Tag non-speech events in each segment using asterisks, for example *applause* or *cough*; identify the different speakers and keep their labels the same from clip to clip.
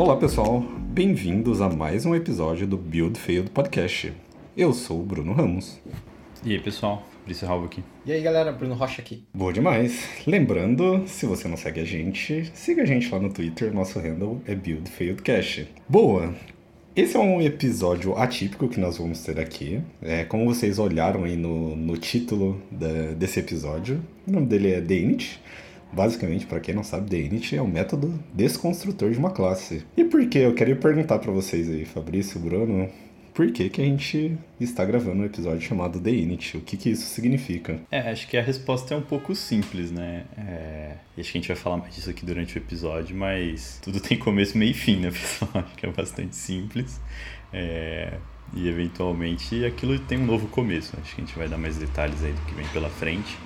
Speaker 1: Olá pessoal, bem-vindos a mais um episódio do Build Failed Podcast. Eu sou o Bruno Ramos.
Speaker 2: E aí pessoal, Fabrício Ralvo aqui.
Speaker 3: E aí galera, Bruno Rocha aqui.
Speaker 1: Boa demais. Lembrando, se você não segue a gente, siga a gente lá no Twitter, nosso handle é Build Failed Cash. Boa! Esse é um episódio atípico que nós vamos ter aqui. É, como vocês olharam aí no, no título da, desse episódio, o nome dele é The Init. Basicamente, para quem não sabe, The Init é um método desconstrutor de uma classe. E por que? Eu queria perguntar para vocês aí, Fabrício, Bruno, por que, que a gente está gravando um episódio chamado The? O que, que isso significa?
Speaker 2: É, acho que a resposta é um pouco simples, né? É... Acho que a gente vai falar mais disso aqui durante o episódio, mas tudo tem começo, meio e fim, né, *laughs* pessoal? Acho que é bastante simples. É... E eventualmente aquilo tem um novo começo. Acho que a gente vai dar mais detalhes aí do que vem pela frente,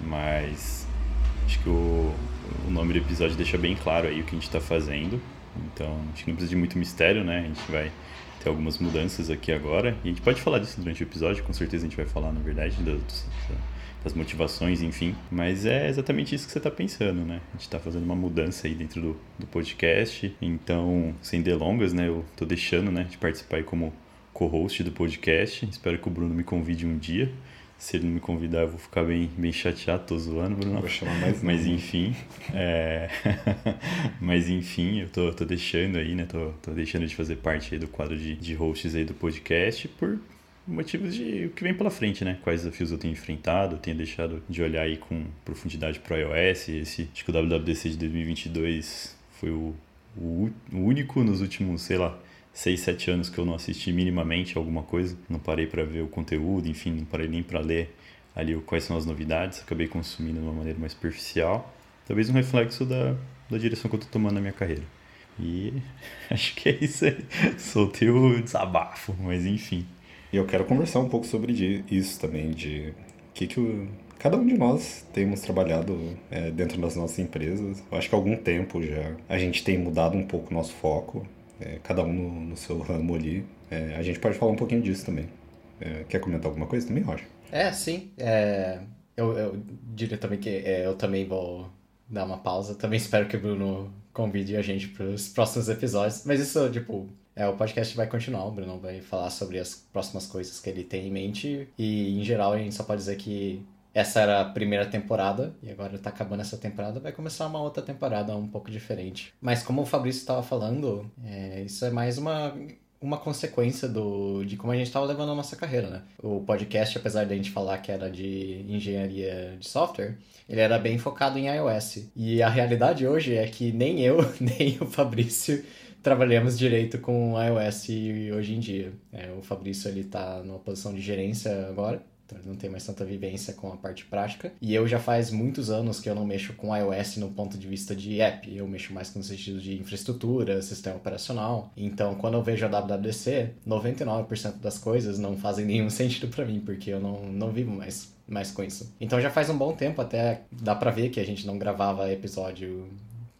Speaker 2: mas acho que o, o nome do episódio deixa bem claro aí o que a gente está fazendo. Então, acho que não precisa de muito mistério, né? A gente vai ter algumas mudanças aqui agora. E a gente pode falar disso durante o episódio, com certeza a gente vai falar, na verdade, das, das motivações, enfim. Mas é exatamente isso que você está pensando, né? A gente está fazendo uma mudança aí dentro do, do podcast. Então, sem delongas, né? Eu tô deixando né, de participar aí como co-host do podcast. Espero que o Bruno me convide um dia. Se ele não me convidar, eu vou ficar bem, bem chateado, tô zoando, Bruno.
Speaker 1: Vou chamar mais
Speaker 2: Mas enfim. É... *laughs* Mas enfim, eu tô, tô deixando aí, né? Tô, tô deixando de fazer parte aí do quadro de, de hosts aí do podcast por motivos de o que vem pela frente, né? Quais desafios eu tenho enfrentado, eu tenho deixado de olhar aí com profundidade pro iOS. Esse, acho que o WWDC de 2022 foi o, o, o único nos últimos, sei lá, 6, 7 anos que eu não assisti minimamente alguma coisa, não parei para ver o conteúdo, enfim, não parei nem para ler ali quais são as novidades, acabei consumindo de uma maneira mais superficial, talvez um reflexo da, da direção que eu tô tomando na minha carreira. E *laughs* acho que é isso aí. Soltei o desabafo, mas enfim.
Speaker 1: E eu quero conversar um pouco sobre isso também, de que que o, cada um de nós temos trabalhado é, dentro das nossas empresas. Eu acho que há algum tempo já a gente tem mudado um pouco o nosso foco é, cada um no, no, seu ramo ali. É, a gente pode falar um pouquinho disso também. É, quer comentar alguma coisa também, Roger?
Speaker 3: É, sim. É, eu, eu, diria também que é, eu também vou dar uma pausa. Também *laughs* espero que o Bruno convide a gente para os próximos episódios. Mas isso, tipo, é, o podcast vai continuar, o Bruno vai falar sobre as próximas coisas que ele tem em mente. E, em geral, a gente só pode dizer que essa era a primeira temporada e agora tá acabando essa temporada, vai começar uma outra temporada um pouco diferente. Mas como o Fabrício estava falando, é, isso é mais uma, uma consequência do, de como a gente estava levando a nossa carreira, né? O podcast, apesar de a gente falar que era de engenharia de software, ele era bem focado em iOS. E a realidade hoje é que nem eu, *laughs* nem o Fabrício trabalhamos direito com iOS hoje em dia. É, o Fabrício ele tá numa posição de gerência agora então ele não tem mais tanta vivência com a parte prática. E eu já faz muitos anos que eu não mexo com iOS no ponto de vista de app, eu mexo mais no sentido de infraestrutura, sistema operacional. Então quando eu vejo a WWDC, 99% das coisas não fazem nenhum *laughs* sentido para mim, porque eu não, não vivo mais mais com isso. Então já faz um bom tempo até dá para ver que a gente não gravava episódio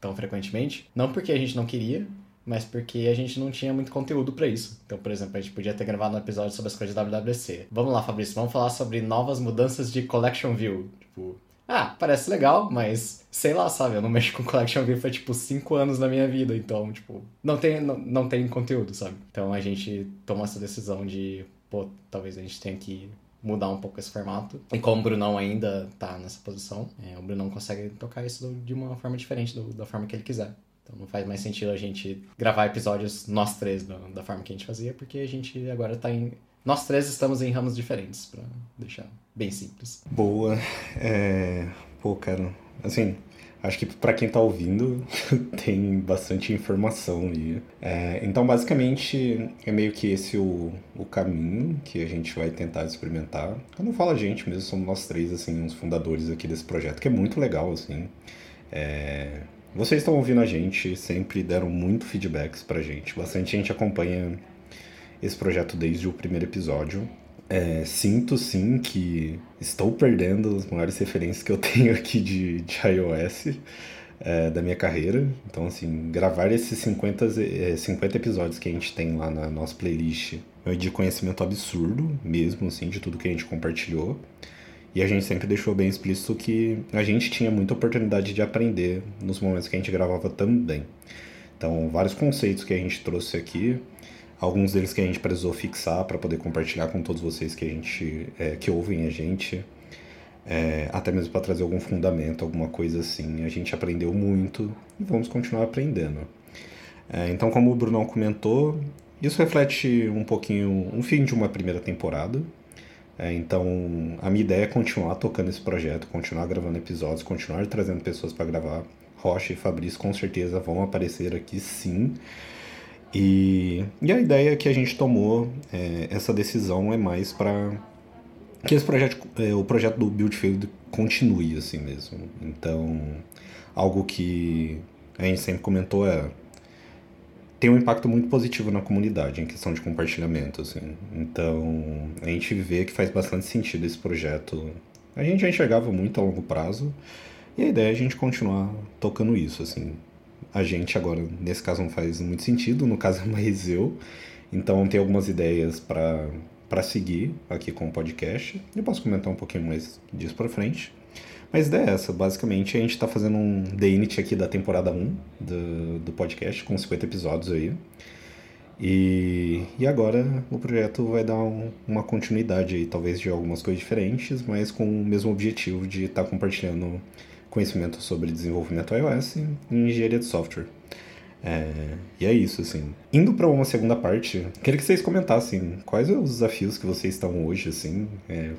Speaker 3: tão frequentemente, não porque a gente não queria, mas porque a gente não tinha muito conteúdo para isso. Então, por exemplo, a gente podia ter gravado um episódio sobre as coisas da WWC. Vamos lá, Fabrício, vamos falar sobre novas mudanças de Collection View. Tipo, ah, parece legal, mas sei lá, sabe? Eu não mexo com Collection View faz tipo 5 anos na minha vida, então, tipo, não tem, não, não tem conteúdo, sabe? Então a gente toma essa decisão de, pô, talvez a gente tenha que mudar um pouco esse formato. E como o Brunão ainda tá nessa posição, é, o Brunão consegue tocar isso de uma forma diferente do, da forma que ele quiser. Então não faz mais sentido a gente gravar episódios nós três da, da forma que a gente fazia, porque a gente agora tá em. Nós três estamos em ramos diferentes, para deixar bem simples.
Speaker 1: Boa. É... Pô, cara, assim, acho que para quem tá ouvindo *laughs* tem bastante informação ali. É, então, basicamente, é meio que esse o, o caminho que a gente vai tentar experimentar. Eu não falo a gente mesmo, somos nós três, assim, os fundadores aqui desse projeto, que é muito legal, assim. É, vocês estão ouvindo a gente, sempre deram muito feedbacks pra gente. Bastante gente acompanha esse projeto desde o primeiro episódio. É, sinto sim que estou perdendo as maiores referências que eu *laughs* tenho aqui de, de iOS é, da minha carreira. Então, assim, gravar esses 50, é, 50 episódios que a gente tem lá na nossa playlist é de conhecimento absurdo mesmo, assim, de tudo que a gente compartilhou. E a gente sempre deixou bem explícito que a gente tinha muita oportunidade de aprender nos momentos que a gente gravava também. Então, vários conceitos que a gente trouxe aqui, alguns deles que a gente precisou fixar para poder compartilhar com todos vocês que a gente é, que ouvem a gente, é, até mesmo para trazer algum fundamento, alguma coisa assim. A gente aprendeu muito e vamos continuar aprendendo. É, então, como o Brunão comentou, isso reflete um pouquinho um fim de uma primeira temporada. É, então, a minha ideia é continuar tocando esse projeto, continuar gravando episódios, continuar trazendo pessoas para gravar. Rocha e Fabrício com certeza vão aparecer aqui sim. E, e a ideia que a gente tomou, é, essa decisão é mais para que esse projeto, é, o projeto do Build Field continue assim mesmo. Então, algo que a gente sempre comentou é tem um impacto muito positivo na comunidade em questão de compartilhamento, assim. Então, a gente vê que faz bastante sentido esse projeto. A gente já enxergava muito a longo prazo, e a ideia é a gente continuar tocando isso, assim. A gente agora, nesse caso, não faz muito sentido, no caso é mais eu. Então, tem algumas ideias para seguir aqui com o podcast. Eu posso comentar um pouquinho mais disso para frente. Mas ideia é essa, basicamente a gente está fazendo um Init aqui da temporada 1 do, do podcast, com 50 episódios aí. E, e agora o projeto vai dar um, uma continuidade aí, talvez de algumas coisas diferentes, mas com o mesmo objetivo de estar tá compartilhando conhecimento sobre desenvolvimento iOS e engenharia de software. É, e é isso, assim. Indo para uma segunda parte, queria que vocês comentassem quais os desafios que vocês estão hoje, assim, é,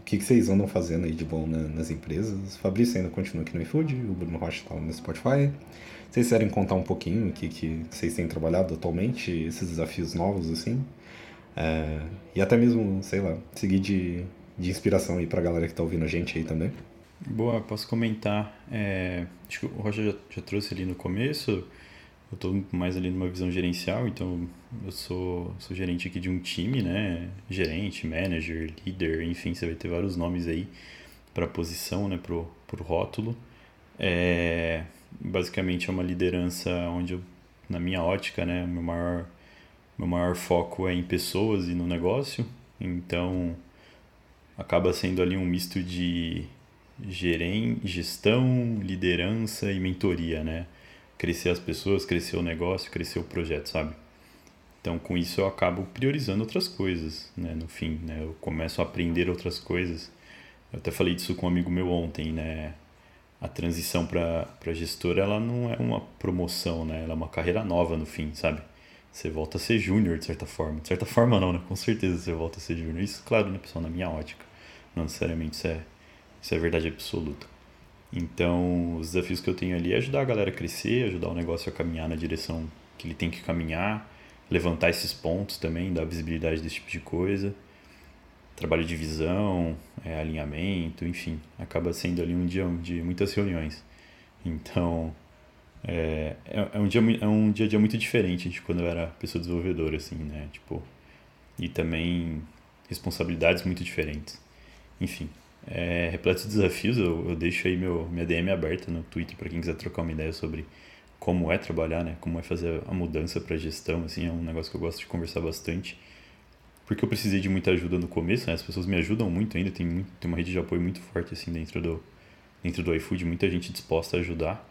Speaker 1: o que, que vocês andam fazendo aí de bom na, nas empresas? Fabrício ainda continua aqui no iFood, o Bruno Rocha está no Spotify. Vocês querem contar um pouquinho o que, que vocês têm trabalhado atualmente, esses desafios novos, assim? É, e até mesmo, sei lá, seguir de, de inspiração aí para a galera que está ouvindo a gente aí também.
Speaker 2: Boa, posso comentar. É, acho que o Roger já, já trouxe ali no começo eu estou mais ali numa visão gerencial, então eu sou, sou gerente aqui de um time, né? Gerente, manager, líder, enfim, você vai ter vários nomes aí para posição, né? Pro, pro rótulo. É, basicamente é uma liderança onde eu, na minha ótica, né? Meu maior, meu maior foco é em pessoas e no negócio. Então acaba sendo ali um misto de gerem, gestão, liderança e mentoria, né? crescer as pessoas, crescer o negócio, crescer o projeto, sabe? Então, com isso eu acabo priorizando outras coisas, né? No fim, né? Eu começo a aprender outras coisas. Eu até falei disso com um amigo meu ontem, né? A transição para gestora, ela não é uma promoção, né? Ela é uma carreira nova no fim, sabe? Você volta a ser júnior, de certa forma. De certa forma não, né? Com certeza você volta a ser júnior. Isso, claro, né, pessoal, na minha ótica. Não necessariamente isso é, isso é verdade absoluta. Então, os desafios que eu tenho ali é ajudar a galera a crescer, ajudar o negócio a caminhar na direção que ele tem que caminhar, levantar esses pontos também, dar visibilidade desse tipo de coisa. Trabalho de visão, é, alinhamento, enfim, acaba sendo ali um dia de muitas reuniões. Então, é, é, é um dia é um dia a dia muito diferente de quando eu era pessoa desenvolvedora, assim, né? Tipo, e também responsabilidades muito diferentes. Enfim, é, repleto de desafios, eu, eu deixo aí meu, minha DM aberta no Twitter para quem quiser trocar uma ideia sobre como é trabalhar, né? Como é fazer a mudança para gestão, assim, é um negócio que eu gosto de conversar bastante. Porque eu precisei de muita ajuda no começo, né? As pessoas me ajudam muito ainda, tem, muito, tem uma rede de apoio muito forte, assim, dentro do, dentro do iFood, muita gente disposta a ajudar.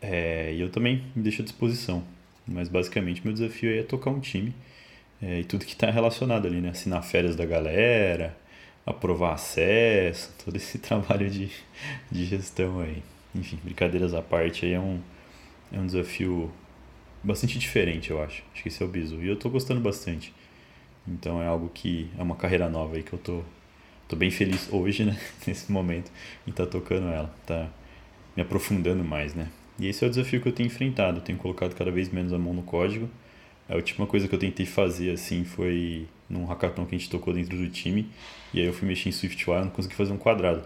Speaker 2: É, e eu também me deixo à disposição. Mas, basicamente, meu desafio é tocar um time é, e tudo que está relacionado ali, né? Assinar férias da galera, aprovar acesso, *laughs* todo esse trabalho de, de gestão aí. Enfim, brincadeiras à parte, aí é um, é um desafio bastante diferente, eu acho. Acho que esse é o bizu. E eu tô gostando bastante. Então é algo que é uma carreira nova aí que eu tô, tô bem feliz hoje, né? *laughs* Nesse momento, em estar tá tocando ela. Tá me aprofundando mais, né? E esse é o desafio que eu tenho enfrentado. Eu tenho colocado cada vez menos a mão no código. A última coisa que eu tentei fazer assim foi num hackathon que a gente tocou dentro do time. E aí eu fui mexer em SwiftUI e não consegui fazer um quadrado.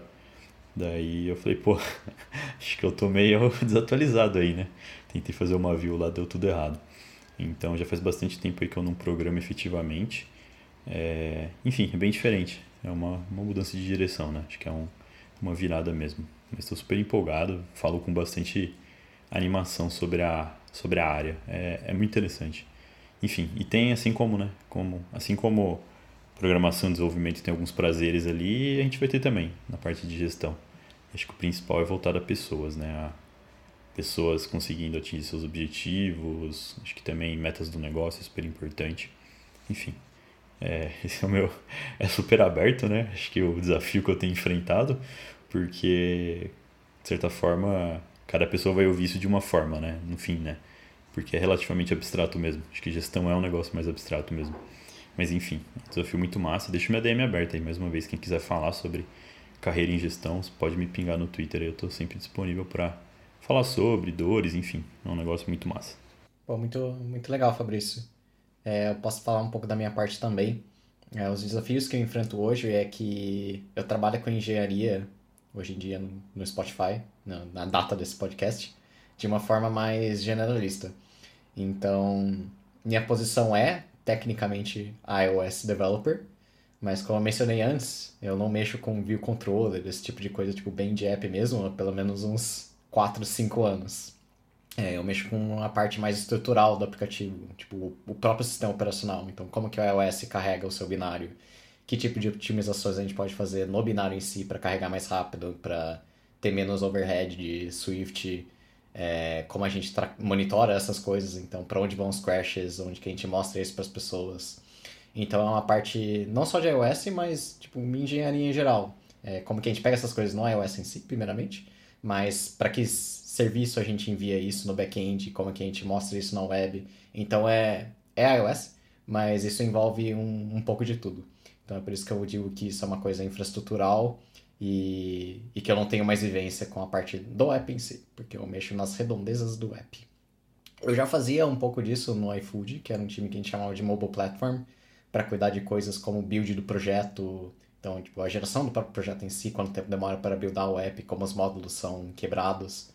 Speaker 2: Daí eu falei, pô, *laughs* acho que eu tô meio *laughs* desatualizado aí, né? Tentei fazer uma view lá, deu tudo errado. Então já faz bastante tempo aí que eu não programo efetivamente. É... Enfim, é bem diferente. É uma, uma mudança de direção, né? Acho que é um, uma virada mesmo. Mas estou super empolgado, falo com bastante animação sobre a, sobre a área. É, é muito interessante. Enfim, e tem assim como, né? Como, assim como programação e desenvolvimento tem alguns prazeres ali, a gente vai ter também na parte de gestão. Acho que o principal é voltar a pessoas, né? pessoas conseguindo atingir seus objetivos, acho que também metas do negócio é super importante. Enfim, é, *laughs* esse é o meu. É super aberto, né? Acho que o desafio que eu tenho enfrentado, porque, de certa forma, cada pessoa vai ouvir isso de uma forma, né? No fim, né? Porque é relativamente abstrato mesmo. Acho que gestão é um negócio mais abstrato mesmo. Mas enfim, é desafio muito massa. Deixa minha DM aberta aí mais uma vez. Quem quiser falar sobre carreira em gestão, pode me pingar no Twitter. Eu estou sempre disponível para falar sobre dores, enfim. É um negócio muito massa.
Speaker 3: Pô, muito, muito legal, Fabrício. É, eu posso falar um pouco da minha parte também. É, os desafios que eu enfrento hoje é que eu trabalho com engenharia hoje em dia no, Spotify, na, na, data desse podcast, de uma forma mais generalista. Então, minha posição é, tecnicamente, iOS Developer, mas como eu mencionei antes, eu não mexo com view controller, esse tipo de coisa, tipo, bem de app mesmo, há pelo menos uns 4, 5 anos. É, eu mexo com a parte mais estrutural do aplicativo, tipo o próprio sistema operacional. Então, como que o iOS carrega o seu binário? Que tipo de otimizações a gente pode fazer no binário em si para carregar mais rápido, para ter menos overhead de Swift? É, como a gente monitora essas coisas? Então, para onde vão os crashes? Onde que a gente mostra isso para as pessoas? Então, é uma parte não só de iOS, mas tipo engenharia em geral. É, como que a gente pega essas coisas no iOS em si, primeiramente, mas para que serviço a gente envia isso no back-end, como é que a gente mostra isso na web. Então é, é iOS, mas isso envolve um, um pouco de tudo. Então é por isso que eu digo que isso é uma coisa infraestrutural e, e que eu não tenho mais vivência com a parte do app em si, porque eu mexo nas redondezas do app. Eu já fazia um pouco disso no iFood, que era um time que a gente chamava de Mobile Platform, para cuidar de coisas como o build do projeto, então, tipo, a geração do próprio projeto em si, quanto tempo demora para buildar o app, como os módulos são quebrados.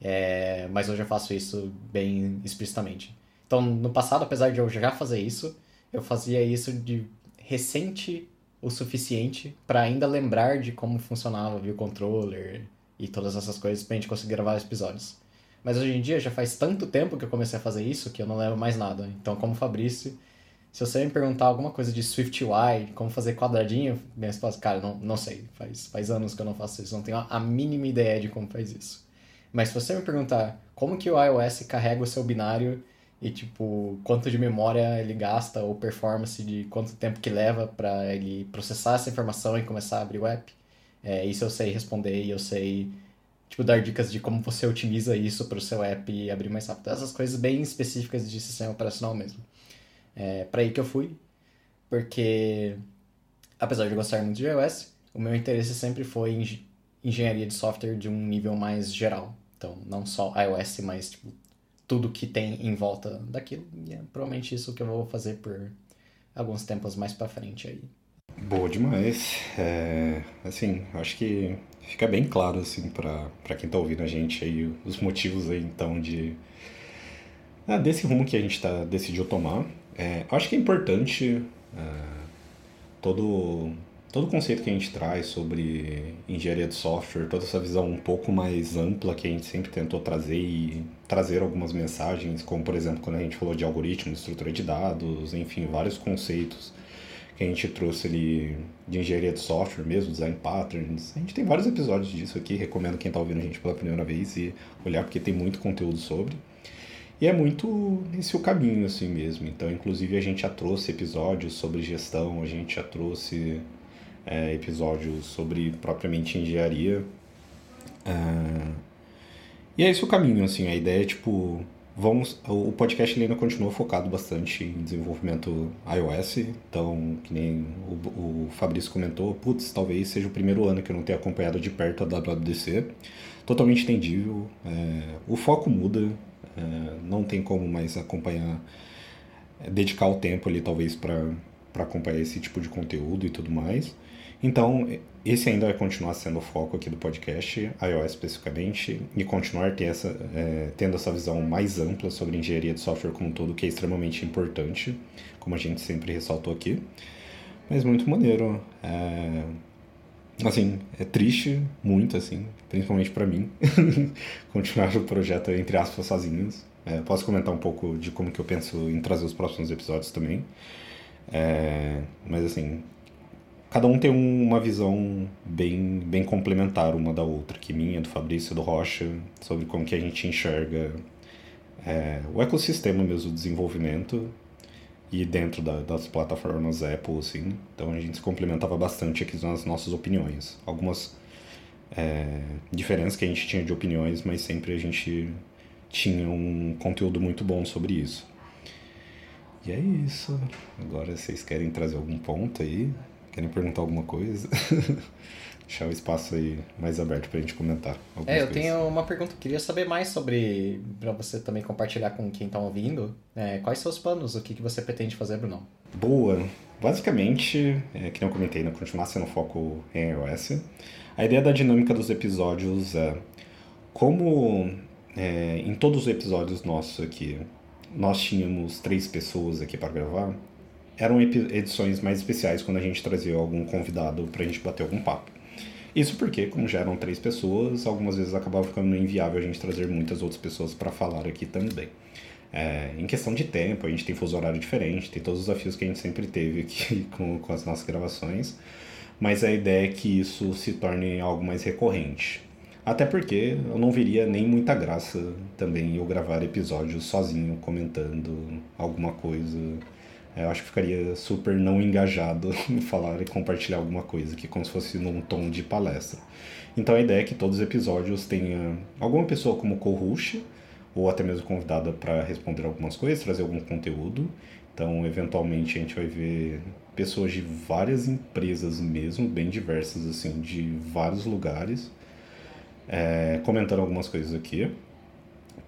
Speaker 3: É, mas hoje eu faço isso bem explicitamente. Então, no passado, apesar de eu já fazer isso, eu fazia isso de recente o suficiente para ainda lembrar de como funcionava o controller e todas essas coisas pra gente conseguir gravar episódios. Mas hoje em dia já faz tanto tempo que eu comecei a fazer isso que eu não lembro mais nada. Então, como Fabrício, se você me perguntar alguma coisa de SwiftUI, como fazer quadradinho, minha resposta, cara, não, não sei. Faz, faz anos que eu não faço isso, não tenho a mínima ideia de como faz isso. Mas se você me perguntar como que o iOS carrega o seu binário e tipo quanto de memória ele gasta ou performance de quanto tempo que leva para ele processar essa informação e começar a abrir o app, é, isso eu sei responder e eu sei tipo dar dicas de como você otimiza isso para o seu app abrir mais rápido. Essas coisas bem específicas de sistema operacional mesmo. É para aí que eu fui, porque apesar de gostar muito de iOS, o meu interesse sempre foi em engenharia de software de um nível mais geral. Então, não só iOS, mas tipo, tudo que tem em volta daquilo. E é provavelmente isso que eu vou fazer por alguns tempos mais para frente aí.
Speaker 1: Boa demais. É, assim, acho que fica bem claro assim para quem tá ouvindo a gente aí os motivos aí então de ah, desse rumo que a gente tá decidiu tomar. É, acho que é importante é, todo todo o conceito que a gente traz sobre engenharia de software, toda essa visão um pouco mais ampla que a gente sempre tentou trazer e trazer algumas mensagens, como por exemplo quando a gente falou de algoritmos, estrutura de dados, enfim, vários conceitos que a gente trouxe ali de engenharia de software mesmo, design patterns. A gente tem vários episódios disso aqui, recomendo quem está ouvindo a gente pela primeira vez e olhar porque tem muito conteúdo sobre. E é muito esse o caminho assim mesmo. Então, inclusive a gente já trouxe episódios sobre gestão, a gente já trouxe é, episódios sobre propriamente engenharia. É, e é esse o caminho, assim, a ideia é tipo. Vamos, o podcast ainda continua focado bastante em desenvolvimento iOS, então, que nem o, o Fabrício comentou, putz, talvez seja o primeiro ano que eu não tenha acompanhado de perto a WWDC. Totalmente entendível. É, o foco muda, é, não tem como mais acompanhar, é, dedicar o tempo ali, talvez, para acompanhar esse tipo de conteúdo e tudo mais. Então, esse ainda vai continuar sendo o foco aqui do podcast, iOS especificamente, e continuar ter essa, é, tendo essa visão mais ampla sobre engenharia de software como um todo, que é extremamente importante, como a gente sempre ressaltou aqui. Mas muito maneiro. É, assim, é triste, muito, assim, principalmente para mim, *laughs* continuar o projeto, entre aspas, sozinhos. É, posso comentar um pouco de como que eu penso em trazer os próximos episódios também. É, mas assim, cada um tem uma visão bem, bem complementar uma da outra, que minha, do Fabrício, do Rocha, sobre como que a gente enxerga é, o ecossistema mesmo do desenvolvimento e dentro da, das plataformas Apple, assim. Então a gente se complementava bastante aqui nas nossas opiniões. Algumas é, diferenças que a gente tinha de opiniões, mas sempre a gente tinha um conteúdo muito bom sobre isso. E é isso. Agora vocês querem trazer algum ponto aí? Querem perguntar alguma coisa? *laughs* Deixar o espaço aí mais aberto pra gente comentar.
Speaker 3: É, eu coisas. tenho uma pergunta. Queria saber mais sobre. para você também compartilhar com quem tá ouvindo. É, quais são os planos? O que, que você pretende fazer, Bruno?
Speaker 1: Boa. Basicamente, é, que não comentei, não continuar sendo foco em iOS. A ideia da dinâmica dos episódios é como é, em todos os episódios nossos aqui, nós tínhamos três pessoas aqui para gravar, eram edições mais especiais quando a gente trazia algum convidado para a gente bater algum papo. Isso porque, como já eram três pessoas, algumas vezes acabava ficando inviável a gente trazer muitas outras pessoas para falar aqui também. É, em questão de tempo, a gente tem fuso horário diferente, tem todos os desafios que a gente sempre teve aqui *laughs* com, com as nossas gravações, mas a ideia é que isso se torne algo mais recorrente. Até porque eu não veria nem muita graça também eu gravar episódios sozinho comentando alguma coisa eu acho que ficaria super não engajado *laughs* em falar e compartilhar alguma coisa, que como se fosse num tom de palestra. Então a ideia é que todos os episódios tenha alguma pessoa como co-host, ou até mesmo convidada para responder algumas coisas, trazer algum conteúdo. Então, eventualmente, a gente vai ver pessoas de várias empresas mesmo, bem diversas, assim, de vários lugares, é, comentando algumas coisas aqui.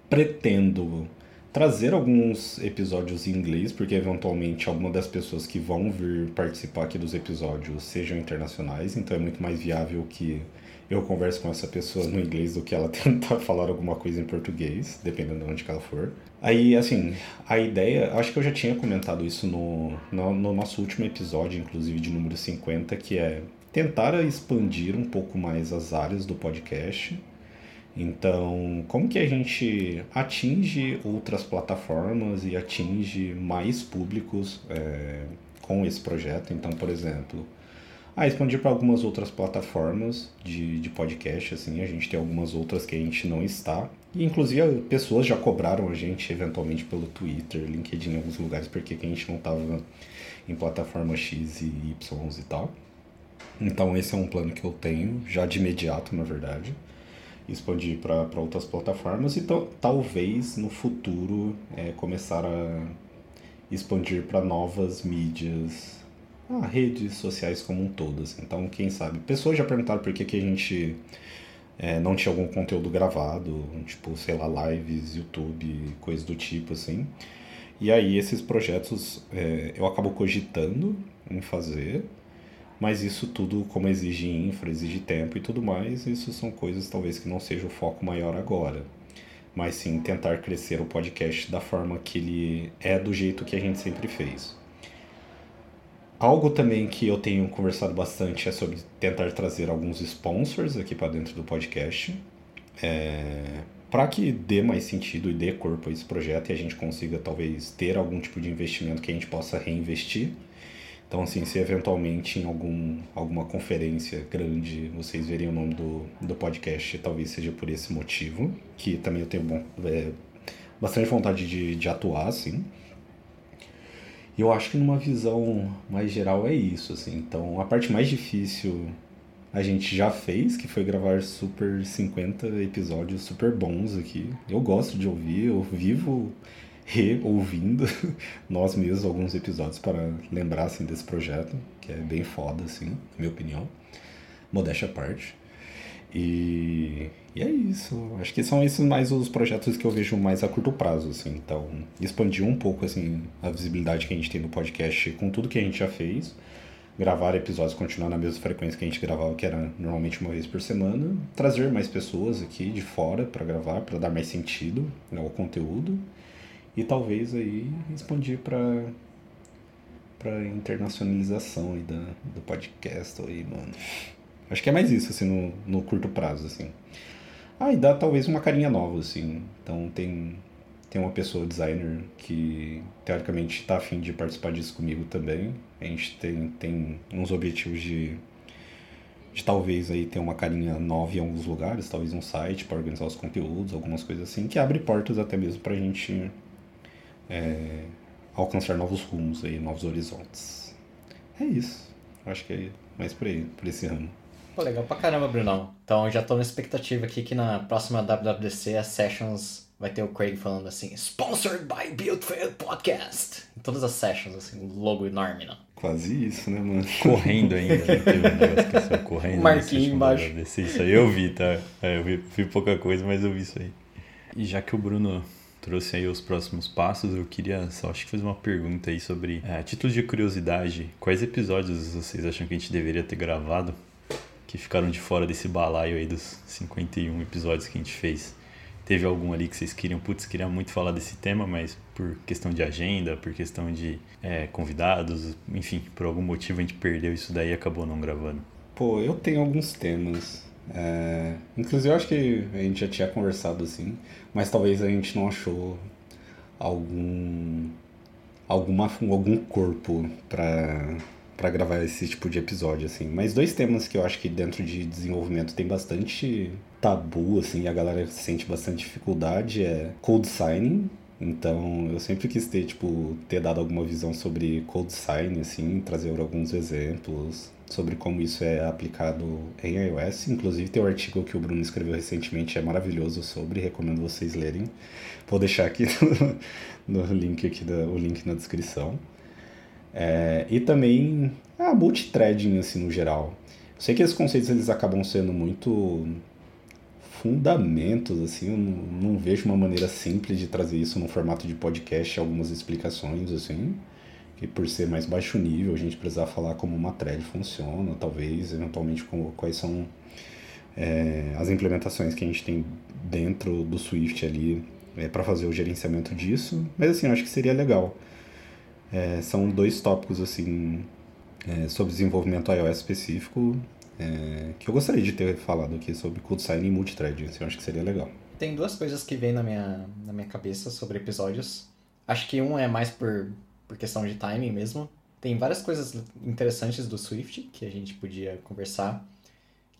Speaker 1: Pretendo trazer alguns episódios em inglês, porque eventualmente alguma das pessoas que vão vir participar aqui dos episódios sejam internacionais, então é muito mais viável que eu converse com essa pessoa no inglês do que ela *laughs* tentar falar alguma coisa em português, dependendo de onde ela for. Aí, assim, a ideia, acho que eu já tinha comentado isso no, no, no nosso último episódio, inclusive de número 50, que é tentar expandir um pouco mais as áreas do podcast então, como que a gente atinge outras plataformas e atinge mais públicos é, com esse projeto? Então, por exemplo, ah, expandir para algumas outras plataformas de, de podcast, assim, a gente tem algumas outras que a gente não está. E, inclusive, pessoas já cobraram a gente, eventualmente, pelo Twitter, LinkedIn, em alguns lugares, porque a gente não estava em plataforma X e Y e tal. Então, esse é um plano que eu tenho, já de imediato, na verdade expandir para outras plataformas e talvez no futuro é, começar a expandir para novas mídias, ah, redes sociais como um todo. Assim. Então, quem sabe? Pessoas já perguntaram por que, que a gente é, não tinha algum conteúdo gravado, tipo, sei lá, lives, YouTube, coisas do tipo assim. E aí esses projetos é, eu acabo cogitando em fazer, mas isso tudo, como exige infra, exige tempo e tudo mais, isso são coisas talvez que não seja o foco maior agora. Mas sim tentar crescer o podcast da forma que ele é do jeito que a gente sempre fez. Algo também que eu tenho conversado bastante é sobre tentar trazer alguns sponsors aqui para dentro do podcast. É, para que dê mais sentido e dê corpo a esse projeto e a gente consiga talvez ter algum tipo de investimento que a gente possa reinvestir então, assim, se eventualmente em algum, alguma conferência grande vocês verem o nome do, do podcast, talvez seja por esse motivo, que também eu tenho bom, é, bastante vontade de, de atuar, assim. E eu acho que numa visão mais geral é isso, assim. Então, a parte mais difícil a gente já fez, que foi gravar super 50 episódios super bons aqui. Eu gosto de ouvir, eu vivo reouvindo *laughs* nós mesmos alguns episódios para lembrar assim, desse projeto, que é bem foda, assim, na minha opinião. Modéstia à parte. E, e é isso. Acho que são esses mais os projetos que eu vejo mais a curto prazo, assim. Então, expandir um pouco, assim, a visibilidade que a gente tem no podcast com tudo que a gente já fez. Gravar episódios, continuar na mesma frequência que a gente gravava, que era normalmente uma vez por semana. Trazer mais pessoas aqui de fora para gravar, para dar mais sentido ao conteúdo e talvez aí expandir para para internacionalização aí da, do podcast aí, mano. Acho que é mais isso, assim, no, no curto prazo, assim. Ah, e dá talvez uma carinha nova, assim. Então tem, tem uma pessoa designer que teoricamente está afim de participar disso comigo também. A gente tem, tem uns objetivos de, de talvez aí ter uma carinha nova em alguns lugares, talvez um site para organizar os conteúdos, algumas coisas assim, que abre portas até mesmo para a gente é, alcançar novos rumos aí, novos horizontes. É isso. Acho que é mais por aí, por esse ramo.
Speaker 3: Pô, legal pra caramba, Brunão. Então já tô na expectativa aqui que na próxima WWDC, a Sessions, vai ter o Craig falando assim, Sponsored by Buildfair Podcast. Em todas as sessions, assim, um logo enorme, não.
Speaker 1: Quase isso, né, mano?
Speaker 2: Correndo ainda, né? Teve um negócio que saiu correndo.
Speaker 3: Marquinho embaixo.
Speaker 2: WWDC. Isso aí eu vi, tá? É, eu vi, vi pouca coisa, mas eu vi isso aí. E já que o Bruno trouxe aí os próximos passos, eu queria só acho que fazer uma pergunta aí sobre é, títulos de curiosidade. Quais episódios vocês acham que a gente deveria ter gravado que ficaram de fora desse balaio aí dos 51 episódios que a gente fez? Teve algum ali que vocês queriam, putz, queria muito falar desse tema, mas por questão de agenda, por questão de é, convidados, enfim, por algum motivo a gente perdeu isso daí e acabou não gravando?
Speaker 1: Pô, eu tenho alguns temas. É... Inclusive, eu acho que a gente já tinha conversado assim, mas talvez a gente não achou algum alguma algum corpo para para gravar esse tipo de episódio assim. Mas dois temas que eu acho que dentro de desenvolvimento tem bastante tabu assim, e a galera sente bastante dificuldade é code signing. Então, eu sempre quis ter tipo ter dado alguma visão sobre code sign assim, trazer alguns exemplos sobre como isso é aplicado em iOS. Inclusive tem um artigo que o Bruno escreveu recentemente, é maravilhoso sobre, recomendo vocês lerem. Vou deixar aqui *laughs* no, no link aqui da, o link na descrição. É, e também a ah, multithreading assim no geral. Eu sei que esses conceitos eles acabam sendo muito fundamentos assim, eu não, não vejo uma maneira simples de trazer isso no formato de podcast, algumas explicações assim que por ser mais baixo nível a gente precisar falar como uma thread funciona, talvez eventualmente com, quais são é, as implementações que a gente tem dentro do Swift ali é, para fazer o gerenciamento disso, mas assim, eu acho que seria legal. É, são dois tópicos assim é, sobre desenvolvimento iOS específico é, que eu gostaria de ter falado aqui sobre signing e multithread, assim, eu acho que seria legal.
Speaker 3: Tem duas coisas que vêm na minha, na minha cabeça sobre episódios. Acho que um é mais por por questão de timing mesmo. Tem várias coisas interessantes do Swift que a gente podia conversar,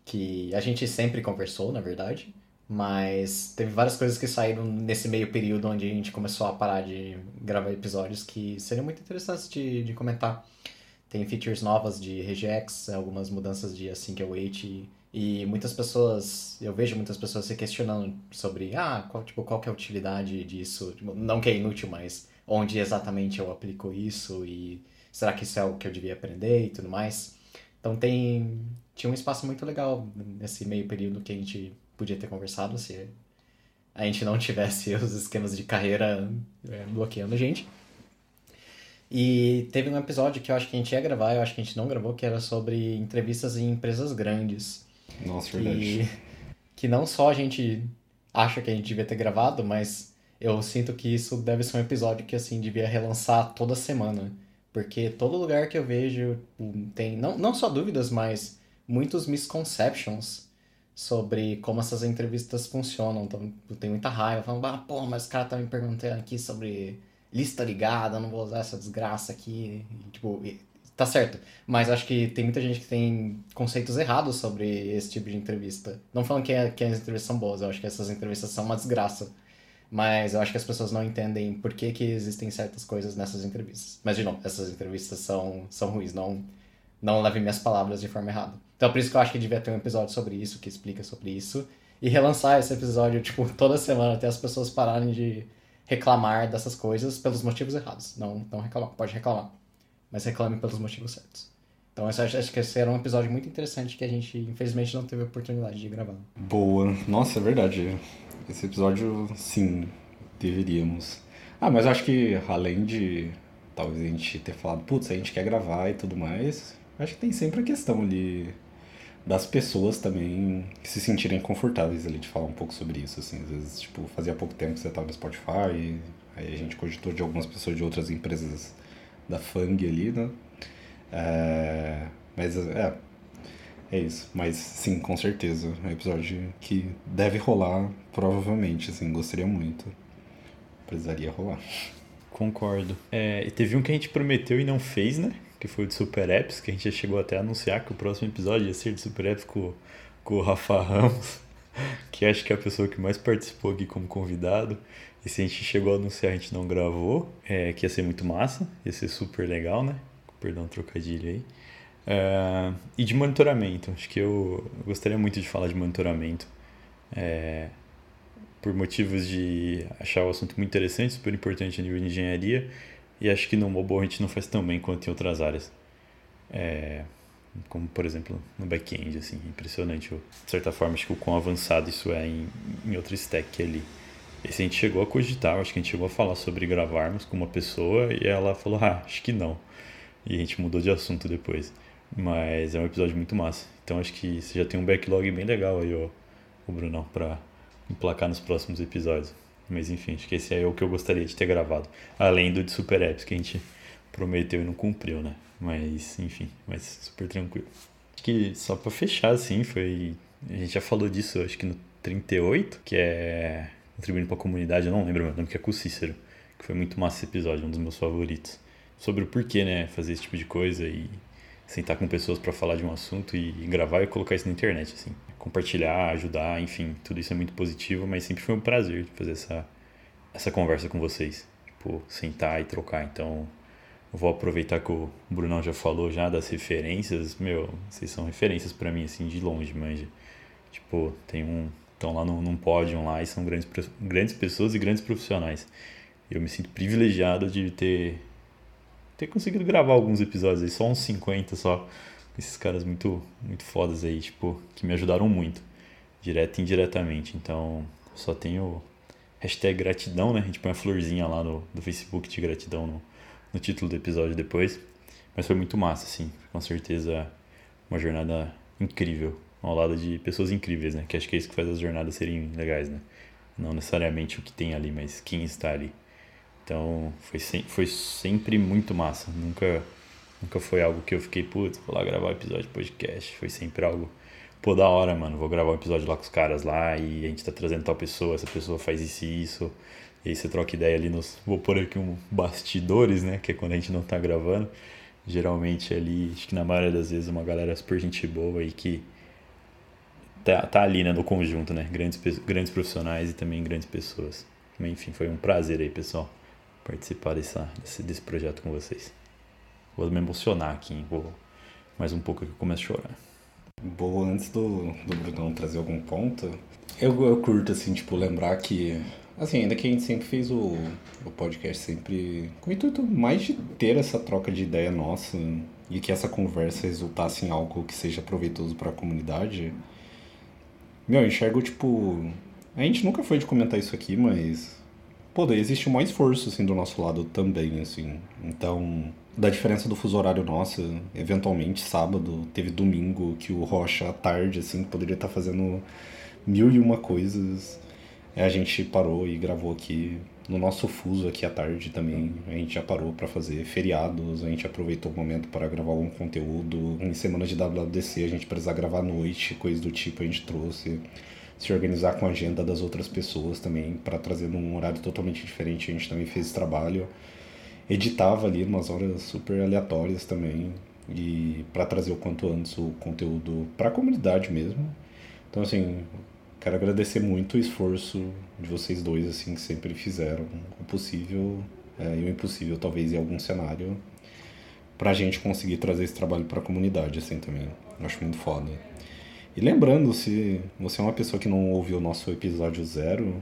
Speaker 3: que a gente sempre conversou, na verdade, mas teve várias coisas que saíram nesse meio período onde a gente começou a parar de gravar episódios que seriam muito interessantes de, de comentar. Tem features novas de regex, algumas mudanças de async await e, e muitas pessoas, eu vejo muitas pessoas se questionando sobre, ah, qual, tipo, qual que é a utilidade disso? Tipo, não que é inútil, mas onde exatamente eu aplico isso e será que isso é o que eu devia aprender e tudo mais. Então tem tinha um espaço muito legal nesse meio período que a gente podia ter conversado se a gente não tivesse *laughs* os esquemas de carreira é, bloqueando a gente. E teve um episódio que eu acho que a gente ia gravar, eu acho que a gente não gravou, que era sobre entrevistas em empresas grandes.
Speaker 1: Nossa, que, verdade.
Speaker 3: Que não só a gente acha que a gente devia ter gravado, mas eu sinto que isso deve ser um episódio que, assim, devia relançar toda semana. Porque todo lugar que eu vejo tem, não, não só dúvidas, mas muitos misconceptions sobre como essas entrevistas funcionam. Então, eu tenho muita raiva, falando, ah, pô, mas o cara tá me perguntando aqui sobre lista ligada, não vou usar essa desgraça aqui. Tipo, tá certo. Mas acho que tem muita gente que tem conceitos errados sobre esse tipo de entrevista. Não falando que, é, que as entrevistas são boas, eu acho que essas entrevistas são uma desgraça. Mas eu acho que as pessoas não entendem por que, que existem certas coisas nessas entrevistas. Mas, de novo, essas entrevistas são, são ruins, não, não leve minhas palavras de forma errada. Então, por isso que eu acho que devia ter um episódio sobre isso, que explica sobre isso. E relançar esse episódio, tipo, *laughs* toda semana, até as pessoas pararem de reclamar dessas coisas pelos motivos errados. Não, não reclamar, pode reclamar. Mas reclame pelos motivos certos. Então, eu acho, acho que esse era um episódio muito interessante que a gente, infelizmente, não teve oportunidade de gravar.
Speaker 1: Boa. Nossa, é verdade. Esse episódio, sim, deveríamos. Ah, mas acho que além de talvez a gente ter falado, putz, a gente quer gravar e tudo mais, acho que tem sempre a questão ali das pessoas também se sentirem confortáveis ali de falar um pouco sobre isso, assim. Às vezes, tipo, fazia pouco tempo que você estava no Spotify, aí a gente cogitou de algumas pessoas de outras empresas da FANG ali, né? É, mas, é, é isso, mas sim, com certeza. É um episódio que deve rolar, provavelmente, assim, gostaria muito. precisaria rolar.
Speaker 2: Concordo. É, e teve um que a gente prometeu e não fez, né? Que foi de Super Apps, que a gente já chegou até a anunciar que o próximo episódio ia ser de Super Apps com, com o Rafa Ramos, *laughs* que acho que é a pessoa que mais participou aqui como convidado. E se a gente chegou a anunciar, a gente não gravou, é, que ia ser muito massa, ia ser super legal, né? Perdão trocadilho aí. É, e de monitoramento, acho que eu gostaria muito de falar de monitoramento. É, por motivos de achar o assunto muito interessante, super importante a nível de engenharia, e acho que no mobile a gente não faz tão bem quanto em outras áreas. É, como, por exemplo, no back-end, assim, impressionante. De certa forma, acho que o quão avançado isso é em, em outro stack ali. Esse a gente chegou a cogitar, acho que a gente chegou a falar sobre gravarmos com uma pessoa e ela falou, ah, acho que não. E a gente mudou de assunto depois. Mas é um episódio muito massa. Então acho que você já tem um backlog bem legal aí, ó, o Brunão, pra emplacar nos próximos episódios. Mas enfim, acho que esse é o que eu gostaria de ter gravado. Além do de Super Apps que a gente prometeu e não cumpriu, né? Mas enfim, mas super tranquilo. Acho que só pra fechar, assim, foi. A gente já falou disso, acho que no 38, que é contribuindo pra comunidade, eu não lembro meu nome, que é com o Cícero, que foi muito massa esse episódio, um dos meus favoritos. Sobre o porquê, né, fazer esse tipo de coisa e sentar com pessoas para falar de um assunto e, gravar e colocar isso na internet, assim. Compartilhar, ajudar, enfim, tudo isso é muito positivo, mas sempre foi um prazer fazer essa, essa conversa com vocês. Tipo, sentar e trocar. Então, vou aproveitar que o Brunão já falou já das referências. Meu, vocês são referências para mim, assim, de longe, manja. Tipo, tem um... Estão lá num, num pódio lá e são grandes, grandes pessoas e grandes profissionais. Eu me sinto privilegiado de ter ter conseguido gravar alguns episódios aí, só uns 50 só. Esses caras muito, muito fodas aí, tipo, que me ajudaram muito, direto e indiretamente. Então, só tenho hashtag gratidão, né? A gente põe a florzinha lá no, do Facebook de gratidão no, no título do episódio depois. Mas foi muito massa, assim, com certeza uma jornada incrível, ao lado de pessoas incríveis, né? Que acho que é isso que faz as jornadas serem legais, né? Não necessariamente o que tem ali, mas quem está ali. Então foi, se, foi sempre muito massa. Nunca, nunca foi algo que eu fiquei, putz, vou lá gravar um episódio de podcast. Foi sempre algo, pô, da hora, mano. Vou gravar um episódio lá com os caras lá e a gente tá trazendo tal pessoa, essa pessoa faz isso e isso. E aí você troca ideia ali nos. Vou pôr aqui um bastidores, né? Que é quando a gente não tá gravando. Geralmente ali, acho que na maioria das vezes, uma galera super gente boa e que tá, tá ali, né, no conjunto, né? Grandes, grandes profissionais e também grandes pessoas. Enfim, foi um prazer aí, pessoal participar dessa, desse, desse projeto com vocês. Vou me emocionar aqui, vou mais um pouco que eu começo a chorar.
Speaker 1: Bom, antes do, do Brunão trazer algum ponto, eu, eu curto, assim, tipo, lembrar que, assim, ainda que a gente sempre fez o, o podcast sempre com o intuito mais de ter essa troca de ideia nossa e que essa conversa resultasse em algo que seja proveitoso para a comunidade, meu, eu enxergo, tipo, a gente nunca foi de comentar isso aqui, mas pô, daí existe um esforço, assim, do nosso lado também, assim. Então, da diferença do fuso horário nosso, eventualmente sábado, teve domingo que o Rocha à tarde, assim, poderia estar tá fazendo mil e uma coisas. É, a gente parou e gravou aqui no nosso fuso aqui à tarde também. A gente já parou para fazer feriados, a gente aproveitou o momento para gravar algum conteúdo. Em semanas de WWDC a gente precisar gravar à noite, coisas do tipo a gente trouxe se organizar com a agenda das outras pessoas também, para trazer num horário totalmente diferente. A gente também fez esse trabalho. Editava ali umas horas super aleatórias também, e para trazer o quanto antes o conteúdo para a comunidade mesmo. Então, assim, quero agradecer muito o esforço de vocês dois, assim, que sempre fizeram o possível é, e o impossível, talvez, em algum cenário, para a gente conseguir trazer esse trabalho para a comunidade, assim, também. Eu acho muito foda. E lembrando, se você é uma pessoa que não ouviu o nosso episódio zero,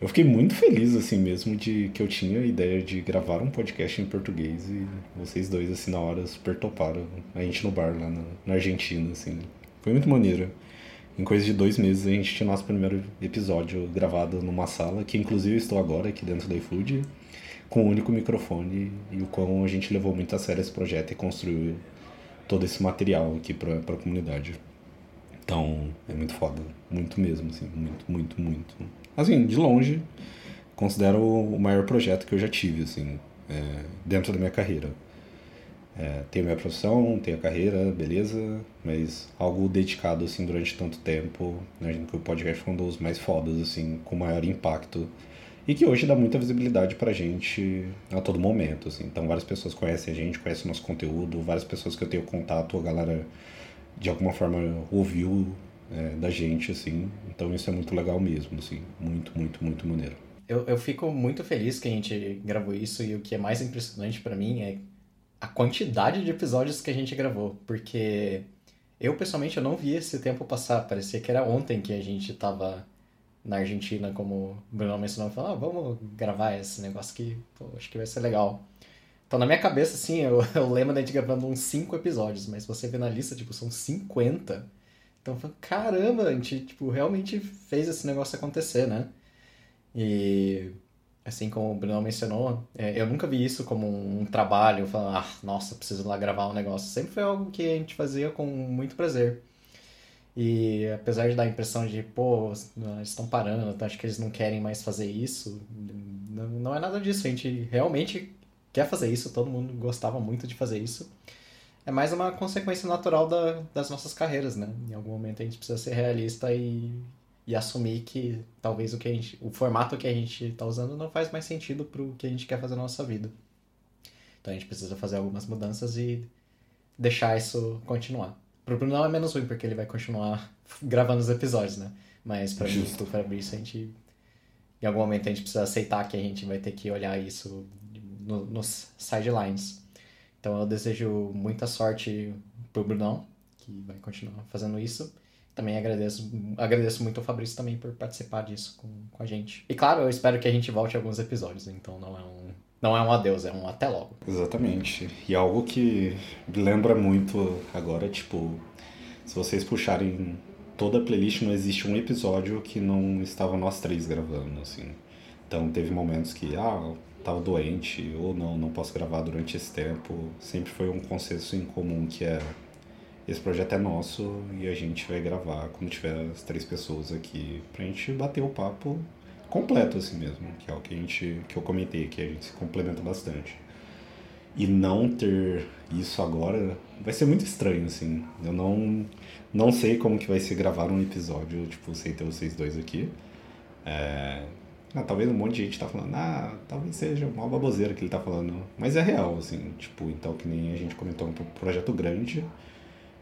Speaker 1: eu fiquei muito feliz, assim mesmo, de que eu tinha a ideia de gravar um podcast em português e vocês dois, assim, na hora, super toparam. A gente no bar lá na, na Argentina, assim. Foi muito maneiro. Em coisa de dois meses a gente tinha nosso primeiro episódio gravado numa sala, que inclusive eu estou agora aqui dentro da iFood, com um único microfone e o quão a gente levou muito a sério esse projeto e construiu todo esse material aqui para a comunidade. Então, é muito foda. Muito mesmo, assim. Muito, muito, muito. Assim, de longe, considero o maior projeto que eu já tive, assim, é, dentro da minha carreira. É, tenho minha profissão, tenho a carreira, beleza, mas algo dedicado, assim, durante tanto tempo, né, que o podcast foi um dos mais fodas, assim, com maior impacto e que hoje dá muita visibilidade pra gente a todo momento, assim. Então várias pessoas conhecem a gente, conhecem o nosso conteúdo, várias pessoas que eu tenho contato, a galera de alguma forma ouviu é, da gente, assim. Então isso é muito legal mesmo, assim. Muito, muito, muito maneiro.
Speaker 3: Eu, eu fico muito feliz que a gente gravou isso e o que é mais impressionante para mim é a quantidade de episódios que a gente gravou, porque eu pessoalmente eu não vi esse tempo passar, parecia que era ontem que a gente tava na Argentina, como o Bruno mencionou, falou, ah, vamos gravar esse negócio aqui, pô, acho que vai ser legal. Então, na minha cabeça, assim, eu, *laughs* eu lembro da gente gravando uns 5 episódios, mas você vê na lista, tipo, são 50. Então, caramba, a gente, tipo, realmente fez esse negócio acontecer, né? E, assim como o Bruno mencionou, é, eu nunca vi isso como um trabalho, falando, ah, nossa, preciso lá gravar um negócio. Sempre foi algo que a gente fazia com muito prazer. E apesar de dar a impressão de, pô, eles estão parando, acho que eles não querem mais fazer isso, não, não é nada disso. A gente realmente quer fazer isso, todo mundo gostava muito de fazer isso. É mais uma consequência natural da, das nossas carreiras, né? Em algum momento a gente precisa ser realista e, e assumir que talvez o que a gente, o formato que a gente está usando não faz mais sentido para o que a gente quer fazer na nossa vida. Então a gente precisa fazer algumas mudanças e deixar isso continuar. Pro Bruno não é menos ruim, porque ele vai continuar *laughs* gravando os episódios, né? Mas Justo. mim, pro Fabrício, a gente. Em algum momento a gente precisa aceitar que a gente vai ter que olhar isso no, nos sidelines. Então eu desejo muita sorte pro Brunão, que vai continuar fazendo isso. Também agradeço, agradeço muito ao Fabrício também por participar disso com, com a gente. E claro, eu espero que a gente volte a alguns episódios, então não é um não é um adeus, é um até logo.
Speaker 1: Exatamente. E algo que lembra muito agora, tipo, se vocês puxarem toda a playlist, não existe um episódio que não estava nós três gravando, assim. Então teve momentos que, ah, tava doente, ou não, não posso gravar durante esse tempo. Sempre foi um consenso em comum que é esse projeto é nosso e a gente vai gravar quando tiver as três pessoas aqui pra gente bater o papo completo assim mesmo, que é o que a gente que eu comentei que a gente se complementa bastante. E não ter isso agora vai ser muito estranho assim. Eu não não sei como que vai ser gravar um episódio tipo sem ter vocês dois aqui. É... Ah, talvez um monte de gente tá falando, ah, talvez seja uma baboseira que ele tá falando, mas é real, assim, tipo, então que nem a gente comentou um projeto grande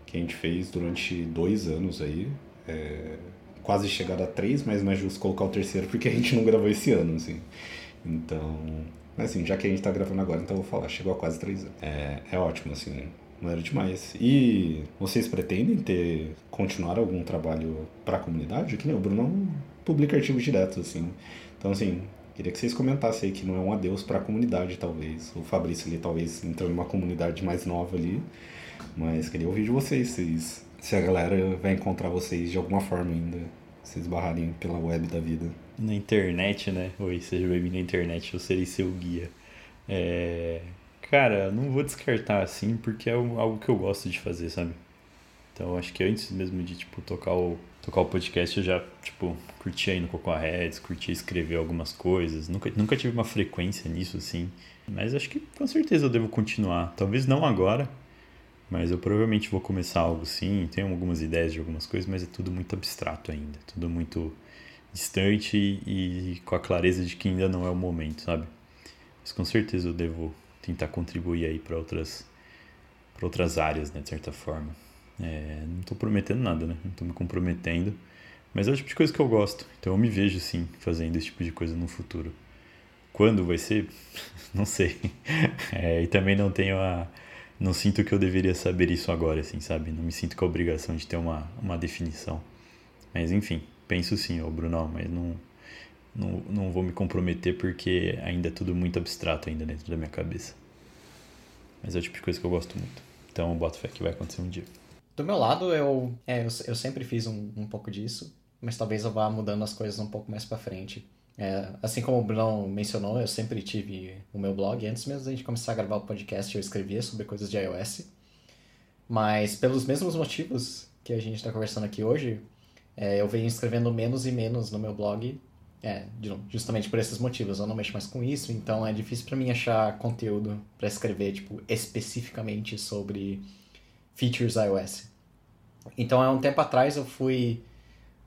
Speaker 1: que a gente fez durante dois anos aí, é, quase chegado a três, mas não é justo colocar o terceiro porque a gente não gravou esse ano, assim. Então, assim, já que a gente tá gravando agora, então eu vou falar, chegou a quase três anos. É, é ótimo, assim, era demais. E vocês pretendem ter, continuar algum trabalho para a comunidade? Que nem o Bruno não publica artigos diretos, assim. Então, assim, queria que vocês comentassem aí que não é um adeus para a comunidade, talvez. O Fabrício ali, talvez, entrou uma comunidade mais nova ali. Mas queria ouvir de vocês, vocês se a galera vai encontrar vocês de alguma forma ainda, se esbarrarem pela web da vida.
Speaker 2: Na internet, né? Oi, seja bem-vindo na internet, eu serei seu guia. É... Cara, não vou descartar assim, porque é algo que eu gosto de fazer, sabe? Então, acho que antes mesmo de, tipo, tocar o, tocar o podcast, eu já, tipo, curtia aí no Cocoa Heads, curtia escrever algumas coisas. Nunca, nunca tive uma frequência nisso, assim. Mas acho que com certeza eu devo continuar. Talvez não agora, mas eu provavelmente vou começar algo sim, tenho algumas ideias de algumas coisas, mas é tudo muito abstrato ainda, tudo muito distante e, com a clareza de que ainda não é o momento, sabe? Mas com certeza eu devo tentar contribuir aí para outras outras áreas, né, de certa forma. É, não estou prometendo nada, né? Não estou me comprometendo, mas é o tipo de coisa que eu gosto. Então eu me vejo sim fazendo esse tipo de coisa no futuro. Quando vai ser? *laughs* não sei. *laughs* É, e também não tenho a não sinto que eu deveria saber isso agora, assim, sabe? Não me sinto com a obrigação de ter uma, uma definição. Mas enfim, penso sim, ô Bruno, mas não, não, não vou me comprometer porque ainda é tudo muito abstrato ainda dentro da minha cabeça. Mas é o tipo de coisa que eu gosto muito. Então eu boto fé que vai acontecer um dia.
Speaker 3: Do meu lado, eu, é, eu, eu sempre fiz um, um pouco disso, mas talvez eu vá mudando as coisas um pouco mais para frente. É, assim como o Bruno mencionou, eu sempre tive o meu blog. Antes mesmo da gente começar a gravar o podcast, eu escrevia sobre coisas de iOS. Mas pelos mesmos motivos que a gente está conversando aqui hoje, é, eu venho escrevendo menos e menos no meu blog. É, justamente por esses motivos. Eu não mexo mais com isso, então é difícil para mim achar conteúdo para escrever, tipo, especificamente sobre features iOS. Então, há um tempo atrás eu fui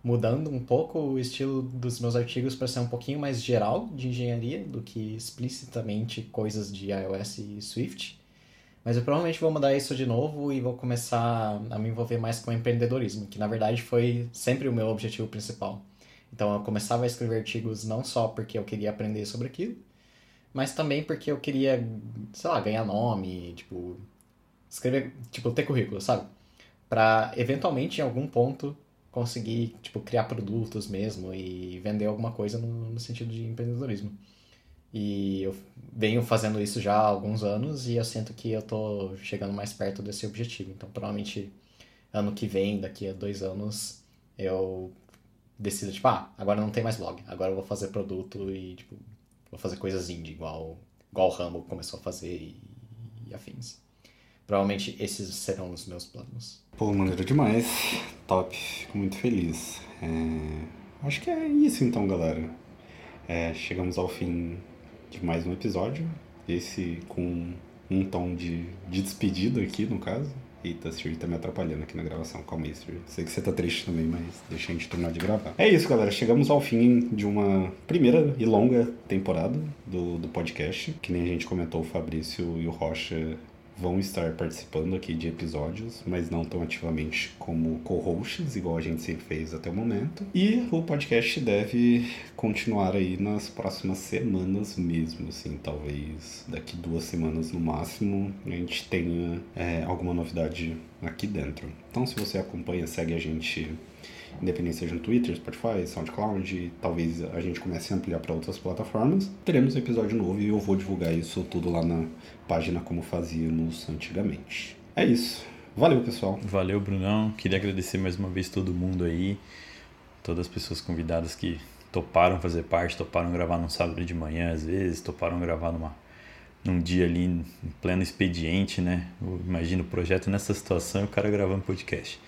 Speaker 3: mudando um pouco o estilo dos meus artigos para ser um pouquinho mais geral de engenharia do que explicitamente coisas de iOS e Swift. Mas eu provavelmente vou mudar isso de novo e vou começar a me envolver mais com empreendedorismo, que na verdade foi sempre o meu objetivo principal. Então eu começava a escrever artigos não só porque eu queria aprender sobre aquilo, mas também porque eu queria, sei lá, ganhar nome, tipo, escrever, tipo, ter currículo, sabe? Para eventualmente em algum ponto conseguir, tipo, criar produtos mesmo e vender alguma coisa no, no sentido de empreendedorismo. E eu venho fazendo isso já há alguns anos e eu sinto que eu tô chegando mais perto desse objetivo. Então, provavelmente, ano que vem, daqui a dois anos, eu decido, tipo, ah, agora não tem mais blog. Agora eu vou fazer produto e, tipo, vou fazer coisas indie, igual, igual o Rambo começou a fazer e, e afins. Provavelmente esses serão os meus planos.
Speaker 1: Pô, maneiro demais. Top. Fico muito feliz. É... Acho que é isso então, galera. É, chegamos ao fim de mais um episódio. Esse com um tom de, de despedida aqui, no caso. Eita, Siri tá me atrapalhando aqui na gravação. Calma aí, Siri. Sei que você tá triste também, mas deixa a gente terminar de gravar. É isso, galera. Chegamos ao fim de uma primeira e longa temporada do, do podcast. Que nem a gente comentou, o Fabrício e o Rocha vão estar participando aqui de episódios, mas não tão ativamente como co-hosts, igual a gente sempre fez até o momento. E o podcast deve continuar aí nas próximas semanas mesmo, assim, talvez daqui duas semanas no máximo a gente tenha é, alguma novidade aqui dentro. Então, se você acompanha, segue a gente independente seja no Twitter, Spotify, SoundCloud, talvez a gente comece a ampliar para outras plataformas. Teremos um episódio novo e eu vou divulgar isso tudo lá na página como fazíamos antigamente. É isso. Valeu, pessoal.
Speaker 2: Valeu, Brunão. Queria agradecer mais uma vez todo mundo aí, todas as pessoas convidadas que toparam fazer parte, toparam gravar num sábado de manhã às vezes, toparam gravar numa num dia ali em pleno expediente, né? Imagina o projeto nessa situação e o cara gravando podcast.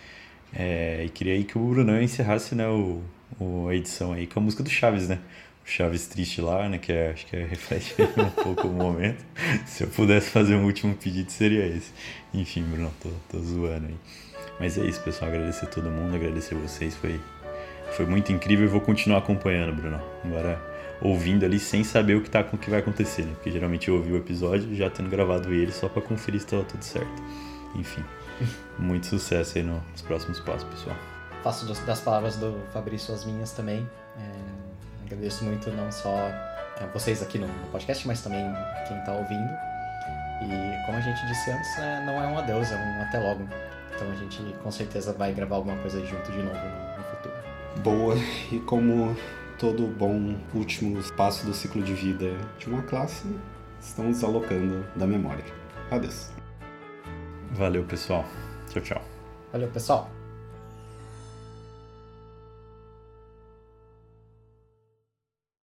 Speaker 2: É, e queria aí que o Brunão encerrasse né, o, o, a edição aí com a música do Chaves, né? O Chaves triste lá, né? Que é, acho que é, reflete *laughs* um pouco o momento. Se eu pudesse fazer um último pedido, seria esse. Enfim, Bruno, tô, tô zoando aí. Mas é isso, pessoal. Agradecer todo mundo, agradecer vocês. Foi, foi muito incrível e vou continuar acompanhando, Bruno. Agora ouvindo ali sem saber o que, tá, o que vai acontecer, né? Porque geralmente eu ouvi o episódio já tendo gravado ele só para conferir se estava tudo certo. Enfim. *laughs* Muito sucesso aí nos próximos passos, pessoal.
Speaker 3: Faço das palavras do Fabrício as minhas também. É, agradeço muito não só a vocês aqui no podcast, mas também quem está ouvindo. E como a gente disse antes, né, não é um adeus, é um até logo. Então a gente com certeza vai gravar alguma coisa junto de novo no, no futuro.
Speaker 1: Boa, e como todo bom último passo do ciclo de vida de uma classe, estamos alocando da memória. Adeus.
Speaker 2: Valeu, pessoal. Tchau, tchau.
Speaker 3: Valeu, pessoal.